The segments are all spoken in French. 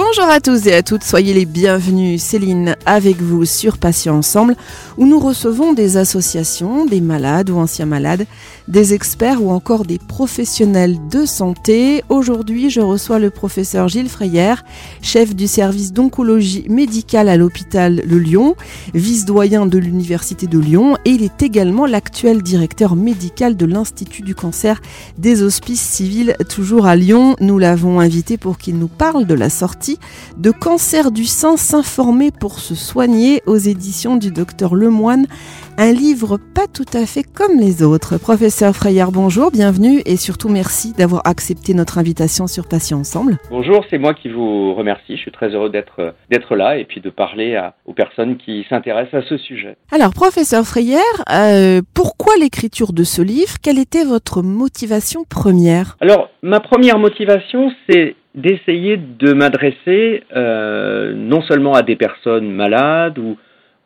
Bonjour à tous et à toutes, soyez les bienvenus. Céline avec vous sur Patients Ensemble, où nous recevons des associations, des malades ou anciens malades, des experts ou encore des professionnels de santé. Aujourd'hui, je reçois le professeur Gilles Freyer, chef du service d'oncologie médicale à l'hôpital de Lyon, vice-doyen de l'Université de Lyon, et il est également l'actuel directeur médical de l'Institut du cancer des hospices civils, toujours à Lyon. Nous l'avons invité pour qu'il nous parle de la sortie de Cancer du sein, s'informer pour se soigner aux éditions du docteur Lemoine. Un livre pas tout à fait comme les autres. Professeur Frayard, bonjour, bienvenue et surtout merci d'avoir accepté notre invitation sur Patients Ensemble. Bonjour, c'est moi qui vous remercie. Je suis très heureux d'être d'être là et puis de parler à, aux personnes qui s'intéressent à ce sujet. Alors, professeur Frayère, euh, pourquoi l'écriture de ce livre? Quelle était votre motivation première? Alors, ma première motivation, c'est d'essayer de m'adresser euh, non seulement à des personnes malades ou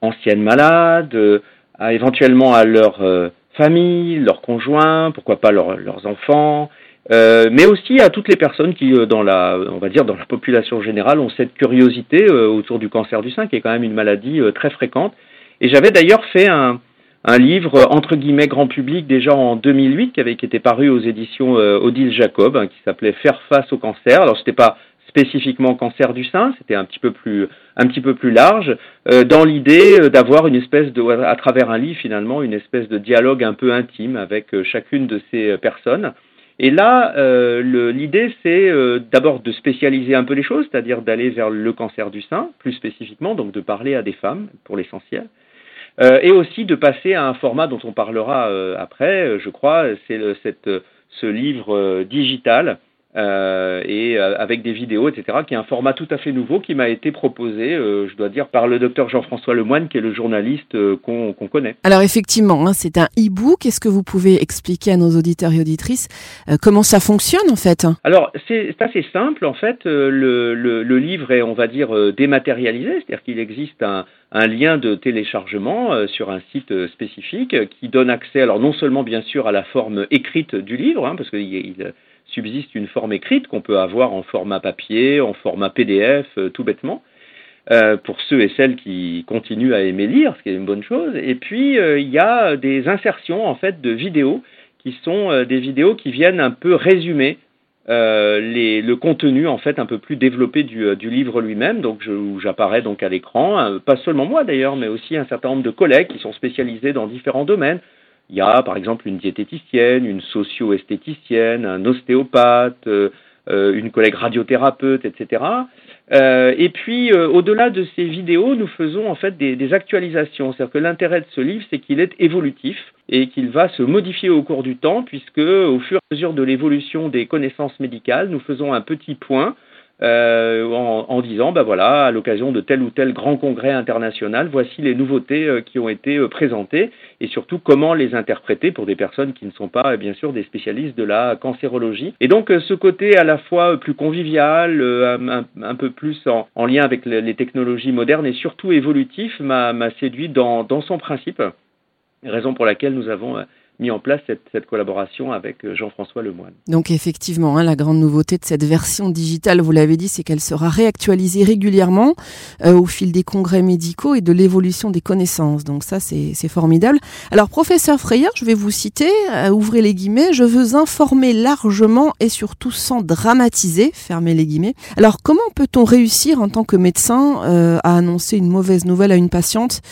anciennes malades, euh, à, éventuellement à leur euh, famille, leurs conjoints, pourquoi pas leur, leurs enfants, euh, mais aussi à toutes les personnes qui, dans la, on va dire, dans la population générale, ont cette curiosité autour du cancer du sein, qui est quand même une maladie très fréquente. Et j'avais d'ailleurs fait un, un livre entre guillemets grand public déjà en 2008 qui avait été paru aux éditions euh, Odile Jacob hein, qui s'appelait Faire face au cancer. Alors c'était pas spécifiquement cancer du sein, c'était un petit peu plus large euh, dans l'idée euh, d'avoir une espèce de à travers un livre finalement une espèce de dialogue un peu intime avec euh, chacune de ces personnes. Et là, l'idée, c'est d'abord de spécialiser un peu les choses, c'est-à-dire d'aller vers le cancer du sein, plus spécifiquement, donc de parler à des femmes pour l'essentiel, euh, et aussi de passer à un format dont on parlera euh, après, euh, je crois, c'est ce livre digital euh, et avec des vidéos, etc., qui est un format tout à fait nouveau qui m'a été proposé, euh, je dois dire, par le docteur Jean-François Lemoine, qui est le journaliste euh, qu'on connaît. Alors effectivement, hein, c'est un e-book. Est-ce que vous pouvez expliquer à nos auditeurs et auditrices comment ça fonctionne en fait? Alors c'est assez simple. En fait, le, le, le, livre est, on va dire, dématérialisé, c'est-à-dire qu'il existe un, un lien de téléchargement euh, sur un site euh, spécifique qui donne accès, alors non seulement bien sûr à la forme écrite du livre, hein, parce qu'il il subsiste une forme écrite qu'on peut avoir en format papier, en format PDF, euh, tout bêtement, euh, pour ceux et celles qui continuent à aimer lire, ce qui est une bonne chose. Et puis il y a des insertions en fait de vidéos qui sont des vidéos qui viennent un peu résumer euh, le contenu en fait un peu plus développé du, euh, livre lui-même, donc où j'apparais donc à l'écran, euh, pas seulement moi d'ailleurs, mais aussi un certain nombre de collègues qui sont spécialisés dans différents domaines. Il y a par exemple une diététicienne, une socio-esthéticienne, un ostéopathe, euh, une collègue radiothérapeute, etc. Euh, et puis, euh, au-delà de ces vidéos, nous faisons en fait des, des actualisations. C'est-à-dire que l'intérêt de ce livre, c'est qu'il est évolutif et qu'il va se modifier au cours du temps, puisque au fur et à mesure de l'évolution des connaissances médicales, nous faisons un petit point euh, en, disant, ben voilà, à l'occasion de tel ou tel grand congrès international, voici les nouveautés euh, qui ont été euh, présentées et surtout comment les interpréter pour des personnes qui ne sont pas, bien sûr, des spécialistes de la cancérologie. Et donc, ce côté à la fois plus convivial, un, peu plus en, en lien avec les technologies modernes et surtout évolutif m'a séduit dans son principe, raison pour laquelle nous avons mis en place cette, collaboration avec euh, Jean-François Lemoine. Donc effectivement, hein, la grande nouveauté de cette version digitale, vous l'avez dit, c'est qu'elle sera réactualisée régulièrement euh, au fil des congrès médicaux et de l'évolution des connaissances. Donc ça, c'est formidable. Alors professeur Freyer, je vais vous citer, euh, ouvrez les guillemets, je veux informer largement et surtout sans dramatiser, fermez les guillemets. Alors comment peut-on réussir en tant que médecin à annoncer une mauvaise nouvelle à une patiente?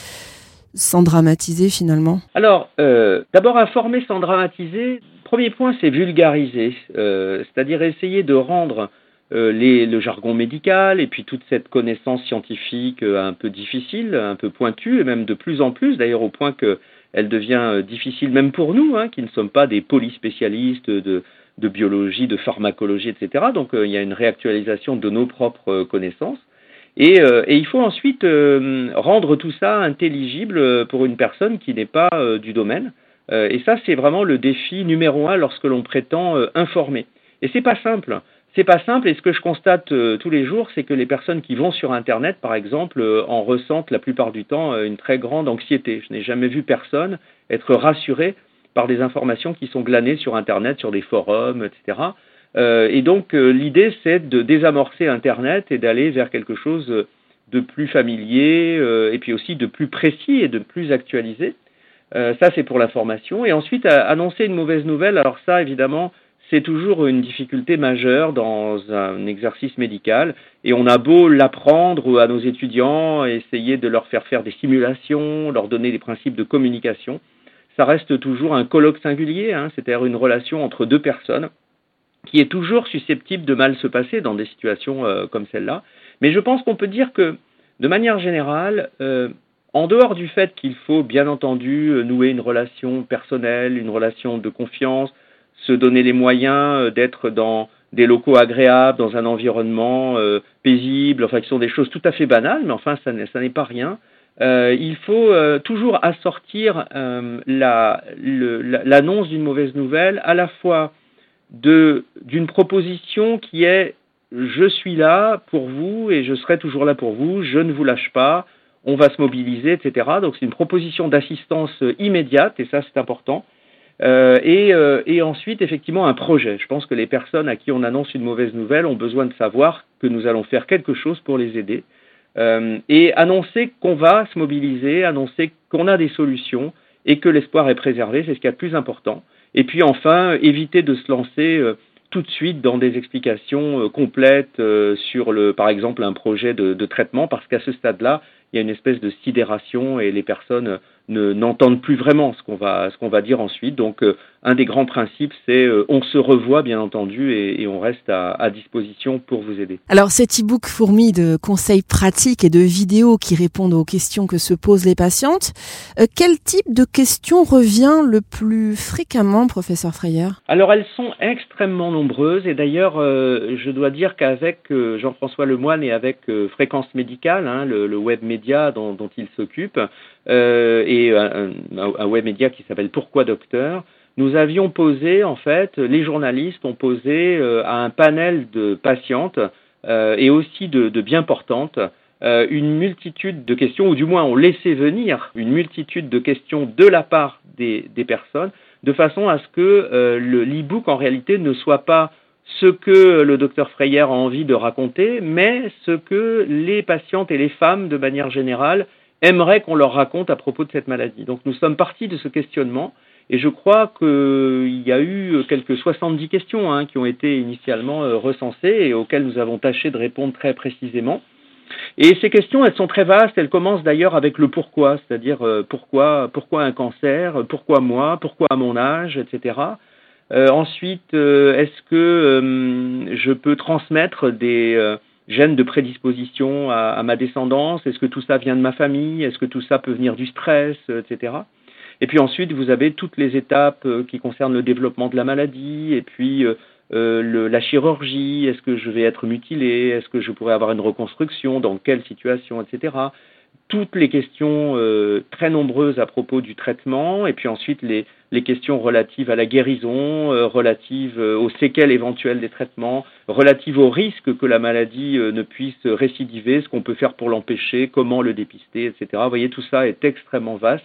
Sans dramatiser finalement Alors, euh, d'abord informer sans dramatiser. Premier point, c'est vulgariser, euh, c'est-à-dire essayer de rendre euh, le jargon médical et puis toute cette connaissance scientifique un peu difficile, un peu pointue, et même de plus en plus, d'ailleurs au point qu'elle devient difficile même pour nous, hein, qui ne sommes pas des polyspécialistes de biologie, de pharmacologie, etc. Donc il y a une réactualisation de nos propres connaissances. Et, euh, et, il faut ensuite euh, rendre tout ça intelligible pour une personne qui n'est pas euh, du domaine. et ça, c'est vraiment le défi numéro un lorsque l'on prétend informer. Et c'est pas simple. C'est pas simple. Et ce que je constate tous les jours, c'est que les personnes qui vont sur Internet, par exemple, en ressentent la plupart du temps une très grande anxiété. Je n'ai jamais vu personne être rassuré par des informations qui sont glanées sur Internet, sur des forums, etc. Euh, et donc euh, l'idée c'est de désamorcer Internet et d'aller vers quelque chose de plus familier euh, et puis aussi de plus précis et de plus actualisé. ça c'est pour l'information. Et ensuite annoncer une mauvaise nouvelle, alors ça évidemment c'est toujours une difficulté majeure dans un exercice médical et on a beau l'apprendre à nos étudiants, essayer de leur faire faire des simulations, leur donner des principes de communication, ça reste toujours un colloque singulier, hein, c'est-à-dire une relation entre deux personnes qui est toujours susceptible de mal se passer dans des situations euh, comme celle-là. Mais je pense qu'on peut dire que, de manière générale, euh, en dehors du fait qu'il faut bien entendu euh, nouer une relation personnelle, une relation de confiance, se donner les moyens d'être dans des locaux agréables, dans un environnement paisible, enfin qui sont des choses tout à fait banales, mais enfin ça n'est pas rien. il faut toujours assortir l'annonce d'une mauvaise nouvelle à la fois d'une proposition qui est je suis là pour vous et je serai toujours là pour vous, je ne vous lâche pas, on va se mobiliser, etc. Donc c'est une proposition d'assistance immédiate et ça c'est important. Euh, et, euh, et, ensuite, effectivement, un projet. Je pense que les personnes à qui on annonce une mauvaise nouvelle ont besoin de savoir que nous allons faire quelque chose pour les aider. Euh, et annoncer qu'on va se mobiliser, annoncer qu'on a des solutions et que l'espoir est préservé, c'est ce qui est le plus important. Et puis enfin, éviter de se lancer euh, tout de suite dans des explications euh, complètes euh, sur, le, par exemple, un projet de, de traitement, parce qu'à ce stade-là, il y a une espèce de sidération et les personnes n'entendent plus vraiment ce qu'on va, ce qu'on va dire ensuite. Donc, euh, un des grands principes, c'est euh, on se revoit, bien entendu, et, et on reste à, à, disposition pour vous aider. Alors, cet e-book fourmi de conseils pratiques et de vidéos qui répondent aux questions que se posent les patientes, euh, quel type de questions revient le plus fréquemment, professeur Freyer? Alors, elles sont extrêmement nombreuses, et d'ailleurs, je dois dire qu'avec Jean-François Lemoine et avec Fréquence Médicale, hein, le, le, web média dont, dont il s'occupe, et un, web média qui s'appelle Pourquoi Docteur, nous avions posé, en fait, les journalistes ont posé euh, à un panel de patientes euh, et aussi de, bien portantes euh, une multitude de questions, ou du moins ont laissé venir une multitude de questions de la part des, personnes, de façon à ce que euh, l'e-book, en réalité, ne soit pas ce que le docteur Freyer a envie de raconter, mais ce que les patientes et les femmes, de manière générale, aimeraient qu'on leur raconte à propos de cette maladie. Donc nous sommes partis de ce questionnement et je crois qu'il y a eu quelques 70 questions hein, qui ont été initialement euh, recensées et auxquelles nous avons tâché de répondre très précisément. Et ces questions, elles sont très vastes. Elles commencent d'ailleurs avec le pourquoi, c'est-à-dire euh, pourquoi, pourquoi un cancer, pourquoi moi, pourquoi à mon âge, etc. Euh, ensuite, euh, est-ce que euh, je peux transmettre des gènes de prédisposition à, ma descendance Est-ce que tout ça vient de ma famille Est-ce que tout ça peut venir du stress, etc. Et puis ensuite, vous avez toutes les étapes qui concernent le développement de la maladie, et puis euh, le, la chirurgie, est-ce que je vais être mutilé, est-ce que je pourrais avoir une reconstruction, dans quelle situation, etc. Toutes les questions euh, très nombreuses à propos du traitement, et puis ensuite les, les questions relatives à la guérison, euh, relatives euh, aux séquelles éventuelles des traitements, relatives au risque que la maladie ne puisse récidiver, ce qu'on peut faire pour l'empêcher, comment le dépister, etc. Vous voyez, tout ça est extrêmement vaste.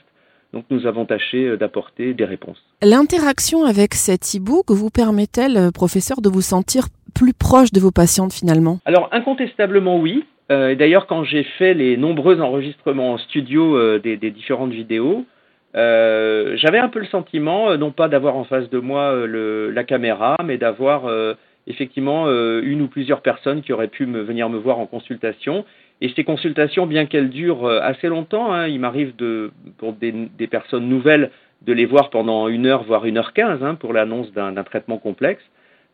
Donc nous avons tâché d'apporter des réponses. L'interaction avec cet e-book vous permet-elle, professeur, de vous sentir plus proche de vos patientes finalement? Alors incontestablement oui. Euh, D'ailleurs, quand j'ai fait les nombreux enregistrements en studio euh, des, différentes vidéos, euh, j'avais un peu le sentiment, non pas d'avoir en face de moi la caméra, mais d'avoir effectivement une ou plusieurs personnes qui auraient pu venir me voir en consultation. Et ces consultations, bien qu'elles durent assez longtemps, hein, il m'arrive pour des, personnes nouvelles de les voir pendant une heure, voire une heure quinze, hein, pour l'annonce d'un traitement complexe.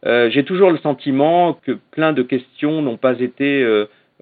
J'ai toujours le sentiment que plein de questions n'ont pas été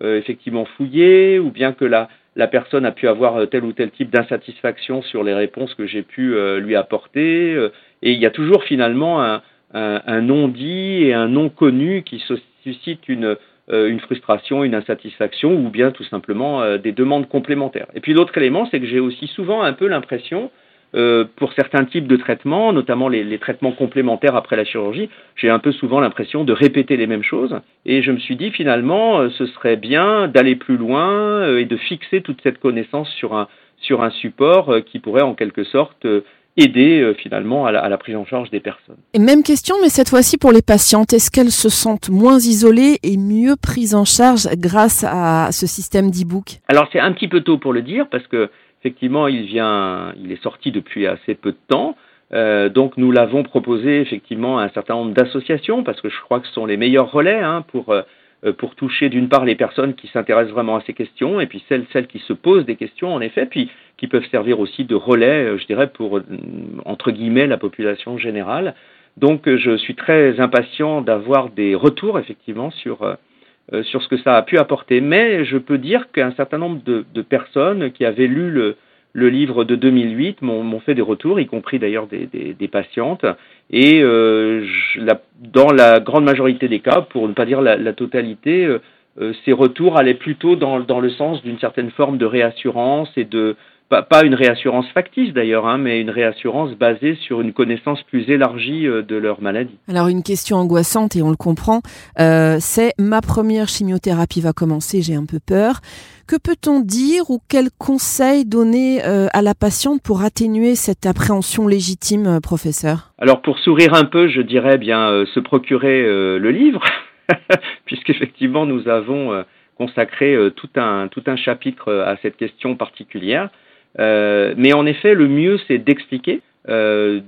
effectivement fouillées, ou bien que la, la personne a pu avoir euh, tel ou tel type d'insatisfaction sur les réponses que j'ai pu euh, lui apporter. Euh, et il y a toujours finalement un, un, un non-dit et un non-connu qui suscite une, une frustration, une insatisfaction ou bien tout simplement des demandes complémentaires. Et puis l'autre élément, c'est que j'ai aussi souvent un peu l'impression euh, pour certains types de traitements, notamment les, les, traitements complémentaires après la chirurgie, j'ai un peu souvent l'impression de répéter les mêmes choses. Et je me suis dit finalement, euh, ce serait bien d'aller plus loin euh, et de fixer toute cette connaissance sur un, sur un support qui pourrait en quelque sorte aider finalement à la, prise en charge des personnes. Et même question, mais cette fois-ci pour les patientes, est-ce qu'elles se sentent moins isolées et mieux prises en charge grâce à ce système d'e-book? Alors c'est un petit peu tôt pour le dire parce que effectivement il vient, il est sorti depuis assez peu de temps. Euh, donc nous l'avons proposé effectivement à un certain nombre d'associations parce que je crois que ce sont les meilleurs relais hein, pour euh, euh, pour toucher d'une part les personnes qui s'intéressent vraiment à ces questions et puis celles celles qui se posent des questions en effet puis qui peuvent servir aussi de relais je dirais pour entre guillemets la population générale. Donc je suis très impatient d'avoir des retours effectivement sur sur ce que ça a pu apporter mais je peux dire qu'un certain nombre de, personnes qui avaient lu le livre de 2008 m'ont fait des retours, y compris d'ailleurs des, des, patientes. Et euh, dans la grande majorité des cas, pour ne pas dire la, la totalité, euh, euh, ces retours allaient plutôt dans, dans le sens d'une certaine forme de réassurance et de, pas, une réassurance factice d'ailleurs, hein, mais une réassurance basée sur une connaissance plus élargie euh, de leur maladie. Alors une question angoissante, et on le comprend, euh, c'est ma première chimiothérapie va commencer, j'ai un peu peur. Que peut-on dire ou quels conseils donner euh, à la patiente pour atténuer cette appréhension légitime, professeur? Alors pour sourire un peu, je dirais bien se procurer le livre, puisqu'effectivement nous avons consacré tout, un, tout un chapitre à cette question particulière. Euh, mais en effet, le mieux, c'est d'expliquer euh,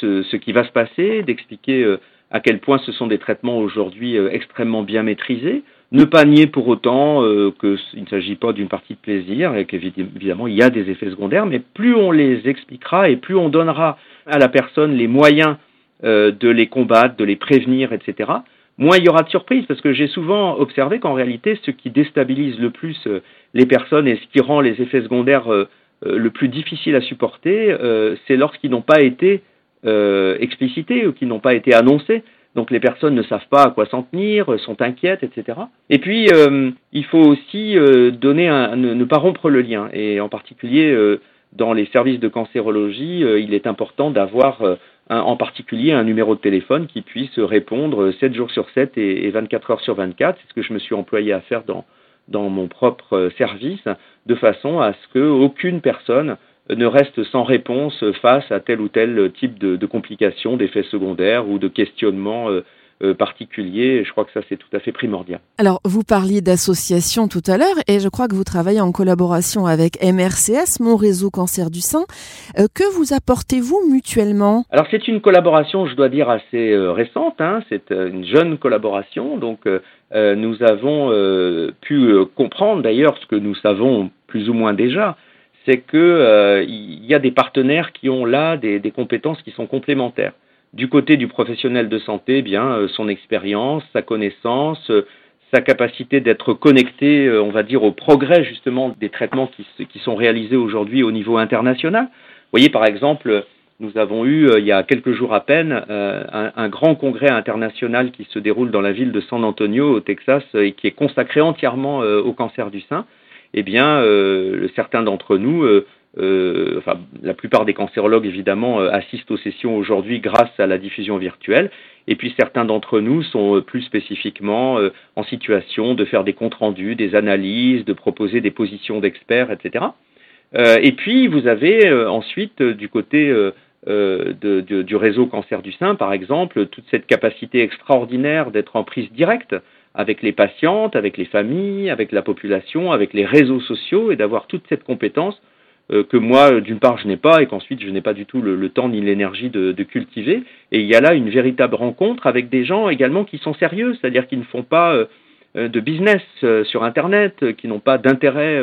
ce, qui va se passer, d'expliquer euh, à quel point ce sont des traitements aujourd'hui extrêmement bien maîtrisés, ne pas nier pour autant qu'il ne s'agit pas d'une partie de plaisir et qu'évidemment il y a des effets secondaires, mais plus on les expliquera et plus on donnera à la personne les moyens de les combattre, de les prévenir, etc., moins il y aura de surprises, parce que j'ai souvent observé qu'en réalité, ce qui déstabilise le plus euh, les personnes et ce qui rend les effets secondaires euh, euh, le plus difficile à supporter, c'est lorsqu'ils n'ont pas été explicités ou qu'ils n'ont pas été annoncés. Donc les personnes ne savent pas à quoi s'en tenir, sont inquiètes, etc. Et puis il faut aussi donner un, ne, pas rompre le lien. Et en particulier dans les services de cancérologie, il est important d'avoir en particulier un numéro de téléphone qui puisse répondre 7 jours sur 7 et, 24 heures sur 24. C'est ce que je me suis employé à faire dans, mon propre service, de façon à ce qu'aucune personne ne reste sans réponse face à tel ou tel type de, complications, d'effets secondaires ou de questionnements euh, particulier. Je crois que ça, c'est tout à fait primordial. Alors, vous parliez d'association tout à l'heure et je crois que vous travaillez en collaboration avec MRCS, mon réseau cancer du sein. Euh, que vous apportez-vous mutuellement? Alors, c'est une collaboration, je dois dire, assez euh, récente. Hein. C'est une jeune collaboration. Donc, nous avons pu comprendre d'ailleurs ce que nous savons plus ou moins déjà c'est qu'il il y a des partenaires qui ont là des, des compétences qui sont complémentaires. Du côté du professionnel de santé, eh bien euh, son expérience, sa connaissance, euh, sa capacité d'être connecté, euh, on va dire, au progrès justement des traitements qui, qui sont réalisés aujourd'hui au niveau international. Vous voyez, par exemple, nous avons eu, il y a quelques jours à peine, un, un, grand congrès international qui se déroule dans la ville de San Antonio, au Texas, et qui est consacré entièrement au cancer du sein. Eh bien, certains d'entre nous euh, enfin, la plupart des cancérologues évidemment euh, assistent aux sessions aujourd'hui grâce à la diffusion virtuelle. Et puis certains d'entre nous sont euh, plus spécifiquement en situation de faire des comptes rendus, des analyses, de proposer des positions d'experts, etc. et puis vous avez ensuite du côté du réseau cancer du sein, par exemple, toute cette capacité extraordinaire d'être en prise directe avec les patientes, avec les familles, avec la population, avec les réseaux sociaux et d'avoir toute cette compétence euh, que moi, d'une part, je n'ai pas et qu'ensuite, je n'ai pas du tout le, temps ni l'énergie de, cultiver. Et il y a là une véritable rencontre avec des gens également qui sont sérieux, c'est-à-dire qui ne font pas euh, euh, de business sur Internet, qui n'ont pas d'intérêt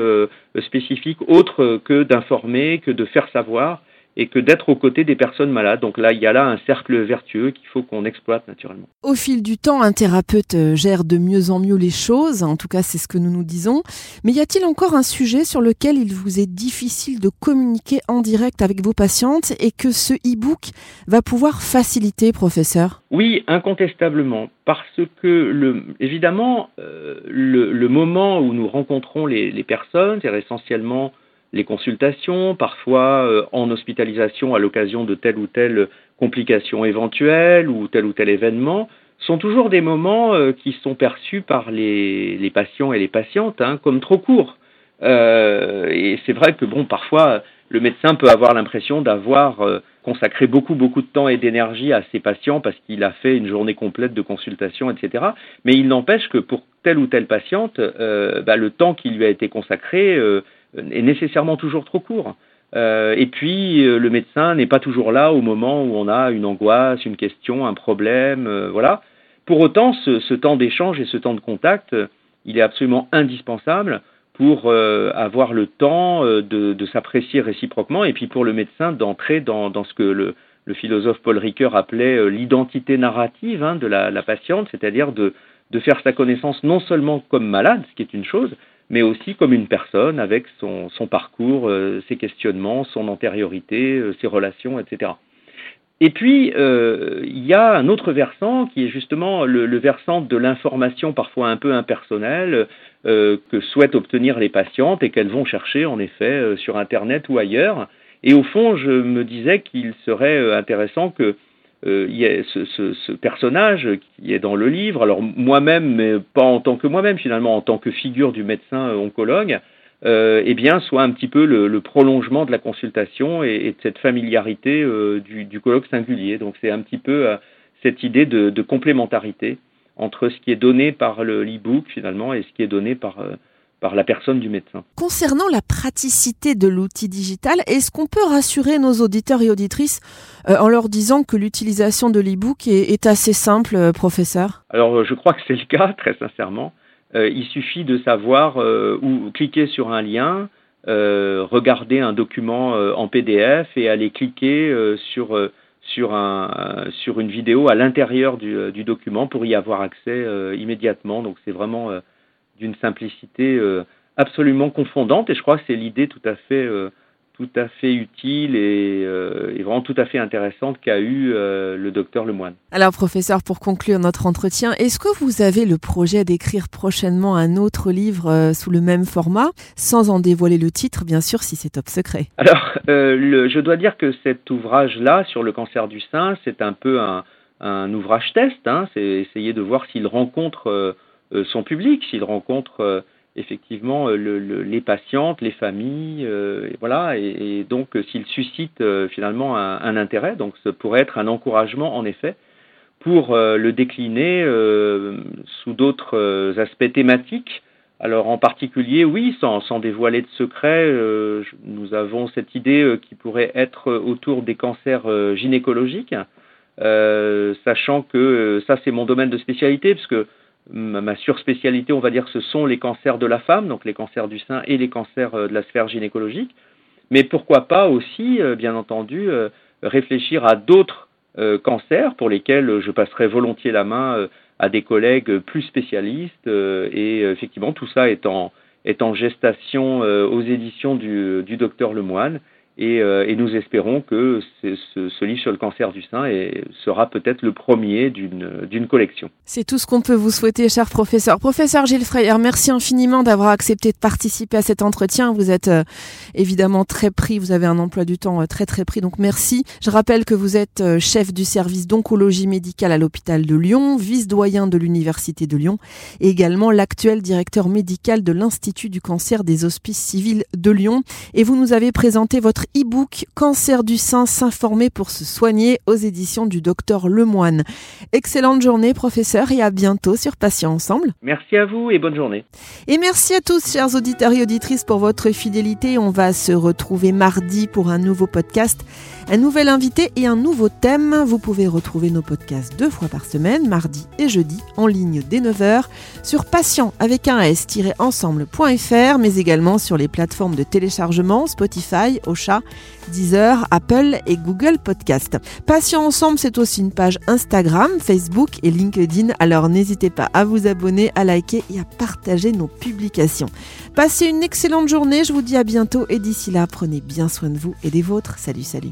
spécifique autre que d'informer, que de faire savoir et que d'être aux côtés des personnes malades. Donc là, il y a là un cercle vertueux qu'il faut qu'on exploite naturellement. Au fil du temps, un thérapeute euh, gère de mieux en mieux les choses, en tout cas c'est ce que nous nous disons. Mais y a-t-il encore un sujet sur lequel il vous est difficile de communiquer en direct avec vos patientes et que ce e-book va pouvoir faciliter, professeur? Oui, incontestablement, parce que le, évidemment, euh, le, le, moment où nous rencontrons les, les personnes, c'est essentiellement les consultations, parfois euh, en hospitalisation à l'occasion de telle ou telle complication éventuelle ou tel ou tel événement, sont toujours des moments euh, qui sont perçus par les, patients et les patientes hein, comme trop courts. Euh, et c'est vrai que bon, parfois le médecin peut avoir l'impression d'avoir consacré beaucoup, beaucoup de temps et d'énergie à ses patients parce qu'il a fait une journée complète de consultation, etc. Mais il n'empêche que pour telle ou telle patiente, bah, le temps qui lui a été consacré est nécessairement toujours trop court. et puis, le médecin n'est pas toujours là au moment où on a une angoisse, une question, un problème, voilà. Pour autant, ce, temps d'échange et ce temps de contact, il est absolument indispensable pour euh, avoir le temps euh, de, s'apprécier réciproquement et puis pour le médecin d'entrer dans, ce que le, philosophe Paul Ricoeur appelait euh, l'identité narrative hein, de la, patiente, c'est-à-dire de, faire sa connaissance non seulement comme malade, ce qui est une chose, mais aussi comme une personne avec son, son parcours, ses questionnements, son antériorité, ses relations, etc. Et puis, euh, il y a un autre versant qui est justement le, le versant de l'information parfois un peu impersonnelle euh, que souhaitent obtenir les patientes et qu'elles vont chercher en effet euh, sur Internet ou ailleurs. Et au fond, je me disais qu'il serait euh, intéressant que euh, y ait ce, ce, ce, personnage qui est dans le livre, alors moi-même, mais pas en tant que moi-même finalement, en tant que figure du médecin oncologue, euh, eh bien, soit un petit peu le, le prolongement de la consultation et, et de cette familiarité euh, du, du, colloque singulier. Donc, c'est un petit peu euh, cette idée de, de, complémentarité entre ce qui est donné par l'e-book finalement et ce qui est donné par euh, par la personne du médecin. Concernant la praticité de l'outil digital, est-ce qu'on peut rassurer nos auditeurs et auditrices euh, en leur disant que l'utilisation de l'e-book est, est, assez simple, euh, professeur? Alors, je crois que c'est le cas, très sincèrement. Euh, il suffit de savoir euh, où cliquer sur un lien, euh, regarder un document en PDF et aller cliquer sur sur, un, sur une vidéo à l'intérieur du, du, document pour y avoir accès immédiatement. Donc c'est vraiment d'une simplicité absolument confondante et je crois que c'est l'idée tout à fait tout à fait utile et, euh, et, vraiment tout à fait intéressante qu'a eu euh, le docteur Lemoine. Alors professeur, pour conclure notre entretien, est-ce que vous avez le projet d'écrire prochainement un autre livre euh, sous le même format, sans en dévoiler le titre, bien sûr, si c'est top secret? Alors, euh, le, je dois dire que cet ouvrage-là sur le cancer du sein, c'est un peu un, un ouvrage test, hein, c'est essayer de voir s'il rencontre euh, son public, s'il rencontre effectivement euh, le, le, les patientes, les familles, euh, et voilà, et, donc euh, s'il suscite euh, finalement un, intérêt, donc ce pourrait être un encouragement en effet pour euh, le décliner euh, sous d'autres aspects thématiques. Alors en particulier, oui, sans, sans dévoiler de secret, nous avons cette idée qui pourrait être autour des cancers gynécologiques, sachant que ça c'est mon domaine de spécialité, puisque ma surspécialité, on va dire, ce sont les cancers de la femme, donc les cancers du sein et les cancers euh, de la sphère gynécologique. Mais pourquoi pas aussi, euh, bien entendu, euh, réfléchir à d'autres cancers pour lesquels je passerai volontiers la main à des collègues plus spécialistes. et effectivement, tout ça est en, est en gestation aux éditions du, du docteur Lemoine. Et, euh, et, nous espérons que ce, livre sur le cancer du sein sera peut-être le premier d'une collection. C'est tout ce qu'on peut vous souhaiter, cher professeur. Professeur Gilles Freyer, merci infiniment d'avoir accepté de participer à cet entretien. Vous êtes euh, évidemment très pris, vous avez un emploi du temps euh, très très pris, donc merci. Je rappelle que vous êtes chef du service d'oncologie médicale à l'hôpital de Lyon, vice-doyen de l'Université de Lyon et également l'actuel directeur médical de l'Institut du cancer des hospices civils de Lyon. Et vous nous avez présenté votre e-book Cancer du sein, s'informer pour se soigner aux éditions du docteur Lemoine. Excellente journée, professeur, et à bientôt sur Patients Ensemble. Merci à vous et bonne journée. Et merci à tous, chers auditeurs et auditrices, pour votre fidélité. On va se retrouver mardi pour un nouveau podcast, un nouvel invité et un nouveau thème. Vous pouvez retrouver nos podcasts deux fois par semaine, mardi et jeudi, en ligne dès 9h, sur patient avec un s-ensemble.fr, mais également sur les plateformes de téléchargement Spotify, Ocha, Deezer, Apple et Google Podcast. Patient Ensemble, c'est aussi une page Instagram, Facebook et LinkedIn, alors n'hésitez pas à vous abonner, à liker et à partager nos publications. Passez une excellente journée, je vous dis à bientôt et d'ici là, prenez bien soin de vous et des vôtres. Salut, salut.